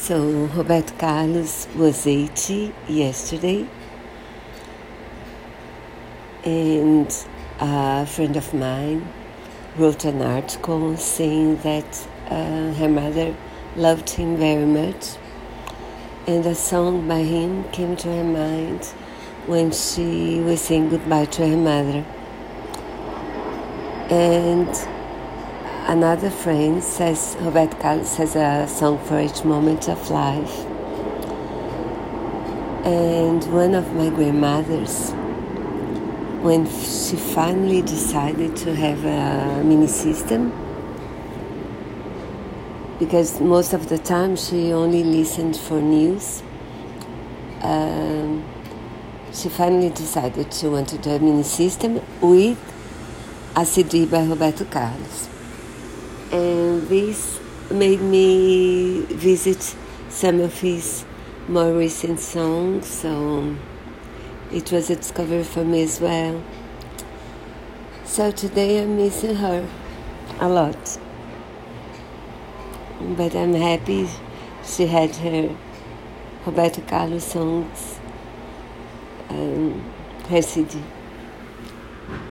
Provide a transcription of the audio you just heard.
So, Roberto Carlos was 80 yesterday, and a friend of mine wrote an article saying that uh, her mother loved him very much, and a song by him came to her mind when she was saying goodbye to her mother. And Another friend says Roberto Carlos has a song for each moment of life. And one of my grandmothers, when she finally decided to have a mini system, because most of the time she only listened for news, um, she finally decided she wanted to have a mini system with a CD by Roberto Carlos and this made me visit some of his more recent songs, so it was a discovery for me as well. So today I'm missing her a lot, but I'm happy she had her Roberto Carlos songs, um, her CD.